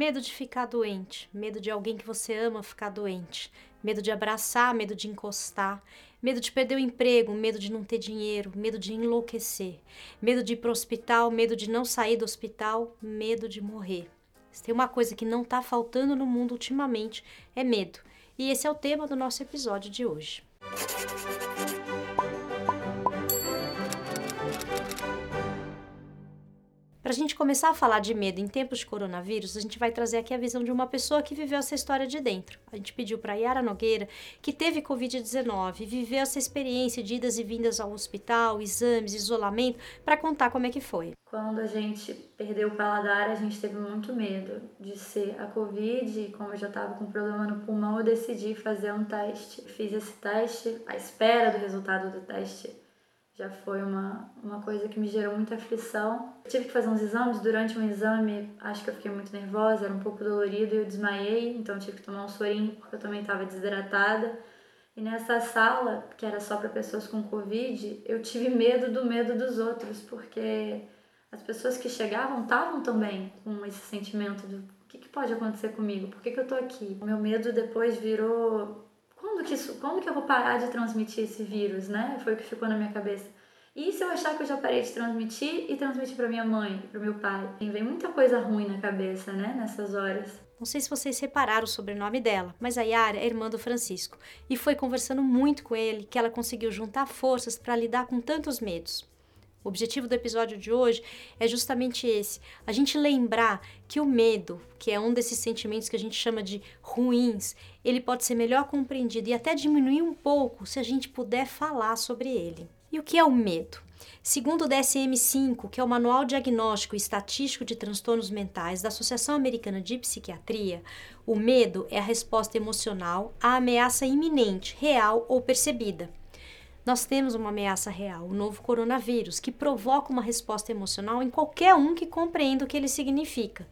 Medo de ficar doente, medo de alguém que você ama ficar doente, medo de abraçar, medo de encostar, medo de perder o emprego, medo de não ter dinheiro, medo de enlouquecer, medo de ir para o hospital, medo de não sair do hospital, medo de morrer. Se tem uma coisa que não está faltando no mundo ultimamente, é medo. E esse é o tema do nosso episódio de hoje. Para a gente começar a falar de medo em tempos de coronavírus, a gente vai trazer aqui a visão de uma pessoa que viveu essa história de dentro. A gente pediu para Yara Nogueira, que teve Covid-19, viveu essa experiência de idas e vindas ao hospital, exames, isolamento, para contar como é que foi. Quando a gente perdeu o paladar, a gente teve muito medo de ser a Covid. Como eu já estava com problema no pulmão, eu decidi fazer um teste. Fiz esse teste, à espera do resultado do teste já foi uma, uma coisa que me gerou muita aflição. tive que fazer uns exames, durante um exame acho que eu fiquei muito nervosa, era um pouco dolorido e eu desmaiei, então tive que tomar um sorinho porque eu também estava desidratada. E nessa sala, que era só para pessoas com Covid, eu tive medo do medo dos outros, porque as pessoas que chegavam estavam também com esse sentimento do o que, que pode acontecer comigo, por que, que eu tô aqui? O meu medo depois virou quando que, isso, quando que eu vou parar de transmitir esse vírus, né? Foi o que ficou na minha cabeça. E se eu achar que eu já parei de transmitir e transmitir para minha mãe, para meu pai? Vem muita coisa ruim na cabeça, né, nessas horas. Não sei se vocês repararam o sobrenome dela, mas a Yara é irmã do Francisco e foi conversando muito com ele que ela conseguiu juntar forças para lidar com tantos medos. O objetivo do episódio de hoje é justamente esse: a gente lembrar que o medo, que é um desses sentimentos que a gente chama de ruins, ele pode ser melhor compreendido e até diminuir um pouco se a gente puder falar sobre ele. E o que é o medo? Segundo o DSM-5, que é o Manual Diagnóstico e Estatístico de Transtornos Mentais da Associação Americana de Psiquiatria, o medo é a resposta emocional à ameaça iminente, real ou percebida. Nós temos uma ameaça real, o novo coronavírus, que provoca uma resposta emocional em qualquer um que compreenda o que ele significa.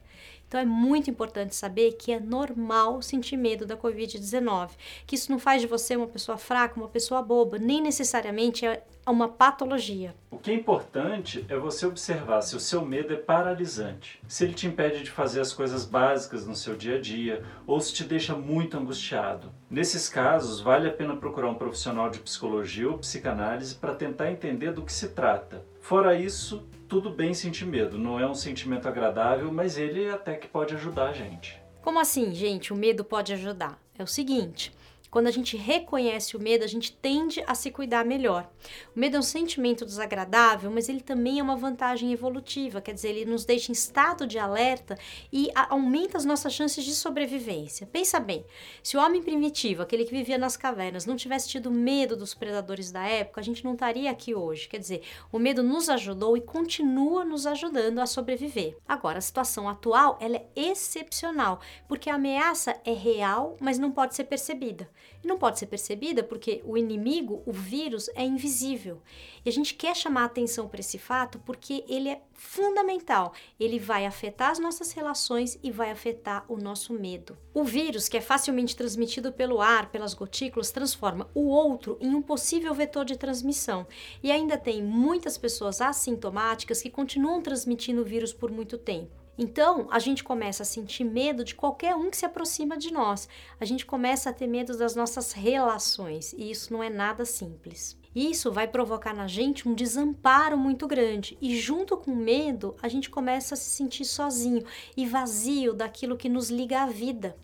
Então é muito importante saber que é normal sentir medo da Covid-19, que isso não faz de você uma pessoa fraca, uma pessoa boba, nem necessariamente é uma patologia. O que é importante é você observar se o seu medo é paralisante, se ele te impede de fazer as coisas básicas no seu dia a dia ou se te deixa muito angustiado. Nesses casos, vale a pena procurar um profissional de psicologia ou psicanálise para tentar entender do que se trata. Fora isso, tudo bem sentir medo, não é um sentimento agradável, mas ele até que pode ajudar a gente. Como assim, gente? O medo pode ajudar? É o seguinte: quando a gente reconhece o medo, a gente tende a se cuidar melhor. O medo é um sentimento desagradável, mas ele também é uma vantagem evolutiva, quer dizer, ele nos deixa em estado de alerta e aumenta as nossas chances de sobrevivência. Pensa bem, se o homem primitivo, aquele que vivia nas cavernas, não tivesse tido medo dos predadores da época, a gente não estaria aqui hoje. Quer dizer, o medo nos ajudou e continua nos ajudando a sobreviver. Agora, a situação atual, ela é excepcional, porque a ameaça é real, mas não pode ser percebida. E não pode ser percebida porque o inimigo, o vírus, é invisível. E a gente quer chamar atenção para esse fato porque ele é fundamental. Ele vai afetar as nossas relações e vai afetar o nosso medo. O vírus, que é facilmente transmitido pelo ar, pelas gotículas, transforma o outro em um possível vetor de transmissão. E ainda tem muitas pessoas assintomáticas que continuam transmitindo o vírus por muito tempo. Então, a gente começa a sentir medo de qualquer um que se aproxima de nós. A gente começa a ter medo das nossas relações, e isso não é nada simples. Isso vai provocar na gente um desamparo muito grande, e junto com o medo, a gente começa a se sentir sozinho e vazio daquilo que nos liga à vida.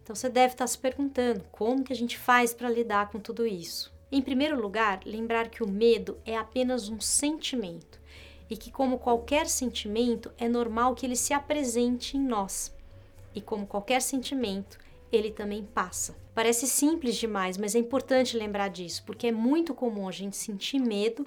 Então você deve estar se perguntando como que a gente faz para lidar com tudo isso. Em primeiro lugar, lembrar que o medo é apenas um sentimento e que, como qualquer sentimento, é normal que ele se apresente em nós. E como qualquer sentimento, ele também passa. Parece simples demais, mas é importante lembrar disso, porque é muito comum a gente sentir medo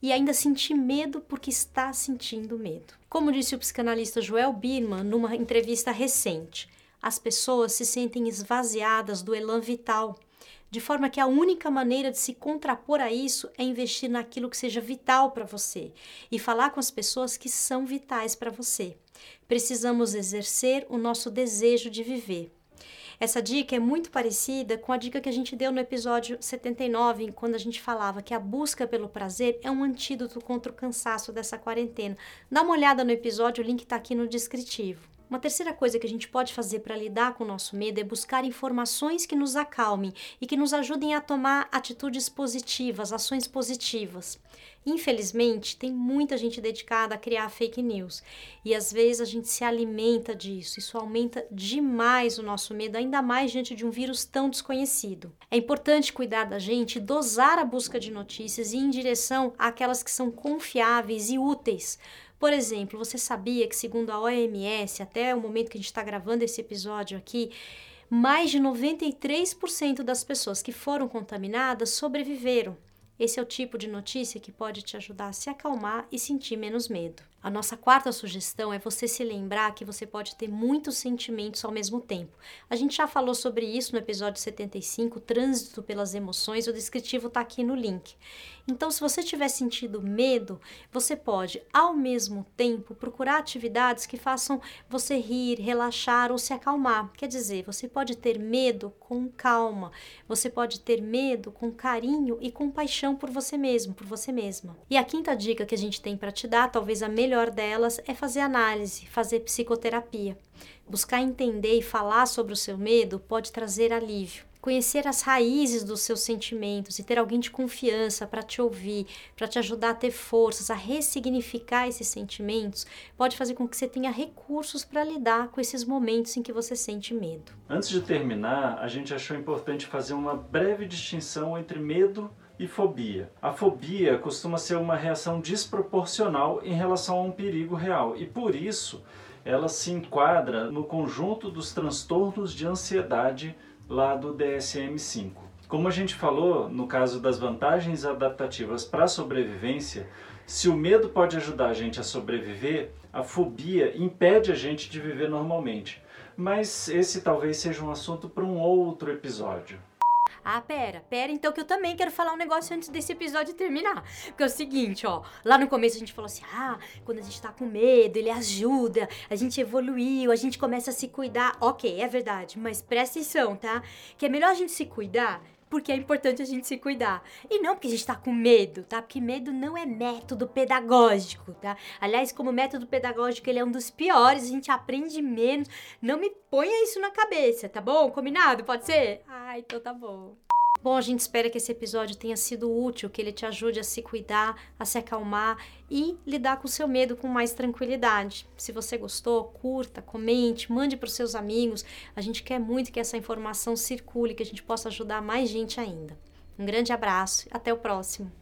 e ainda sentir medo porque está sentindo medo. Como disse o psicanalista Joel Birman numa entrevista recente, as pessoas se sentem esvaziadas do elan vital de forma que a única maneira de se contrapor a isso é investir naquilo que seja vital para você e falar com as pessoas que são vitais para você. Precisamos exercer o nosso desejo de viver. Essa dica é muito parecida com a dica que a gente deu no episódio 79, quando a gente falava que a busca pelo prazer é um antídoto contra o cansaço dessa quarentena. Dá uma olhada no episódio, o link está aqui no descritivo. Uma terceira coisa que a gente pode fazer para lidar com o nosso medo é buscar informações que nos acalmem e que nos ajudem a tomar atitudes positivas, ações positivas. Infelizmente, tem muita gente dedicada a criar fake news e às vezes a gente se alimenta disso. Isso aumenta demais o nosso medo, ainda mais diante de um vírus tão desconhecido. É importante cuidar da gente, dosar a busca de notícias e ir em direção àquelas que são confiáveis e úteis. Por exemplo, você sabia que, segundo a OMS, até o momento que a gente está gravando esse episódio aqui, mais de 93% das pessoas que foram contaminadas sobreviveram. Esse é o tipo de notícia que pode te ajudar a se acalmar e sentir menos medo. A nossa quarta sugestão é você se lembrar que você pode ter muitos sentimentos ao mesmo tempo. A gente já falou sobre isso no episódio 75, Trânsito pelas Emoções, o descritivo está aqui no link. Então, se você tiver sentido medo, você pode, ao mesmo tempo, procurar atividades que façam você rir, relaxar ou se acalmar. Quer dizer, você pode ter medo com calma, você pode ter medo com carinho e compaixão por você mesmo, por você mesma. E a quinta dica que a gente tem para te dar, talvez a melhor delas é fazer análise, fazer psicoterapia. Buscar entender e falar sobre o seu medo pode trazer alívio. Conhecer as raízes dos seus sentimentos e ter alguém de confiança para te ouvir, para te ajudar a ter forças, a ressignificar esses sentimentos, pode fazer com que você tenha recursos para lidar com esses momentos em que você sente medo. Antes de terminar, a gente achou importante fazer uma breve distinção entre medo e fobia. A fobia costuma ser uma reação desproporcional em relação a um perigo real e por isso ela se enquadra no conjunto dos transtornos de ansiedade lá do DSM-5. Como a gente falou no caso das vantagens adaptativas para a sobrevivência, se o medo pode ajudar a gente a sobreviver, a fobia impede a gente de viver normalmente. Mas esse talvez seja um assunto para um outro episódio. Ah, pera, pera, então que eu também quero falar um negócio antes desse episódio terminar. Porque é o seguinte, ó, lá no começo a gente falou assim: ah, quando a gente tá com medo, ele ajuda, a gente evoluiu, a gente começa a se cuidar. Ok, é verdade, mas presta atenção, tá? Que é melhor a gente se cuidar porque é importante a gente se cuidar. E não porque a gente tá com medo, tá? Porque medo não é método pedagógico, tá? Aliás, como método pedagógico, ele é um dos piores, a gente aprende menos. Não me ponha isso na cabeça, tá bom? Combinado? Pode ser? Ah, então tá bom. Bom, a gente espera que esse episódio tenha sido útil, que ele te ajude a se cuidar, a se acalmar e lidar com o seu medo com mais tranquilidade. Se você gostou, curta, comente, mande para os seus amigos. A gente quer muito que essa informação circule, que a gente possa ajudar mais gente ainda. Um grande abraço e até o próximo.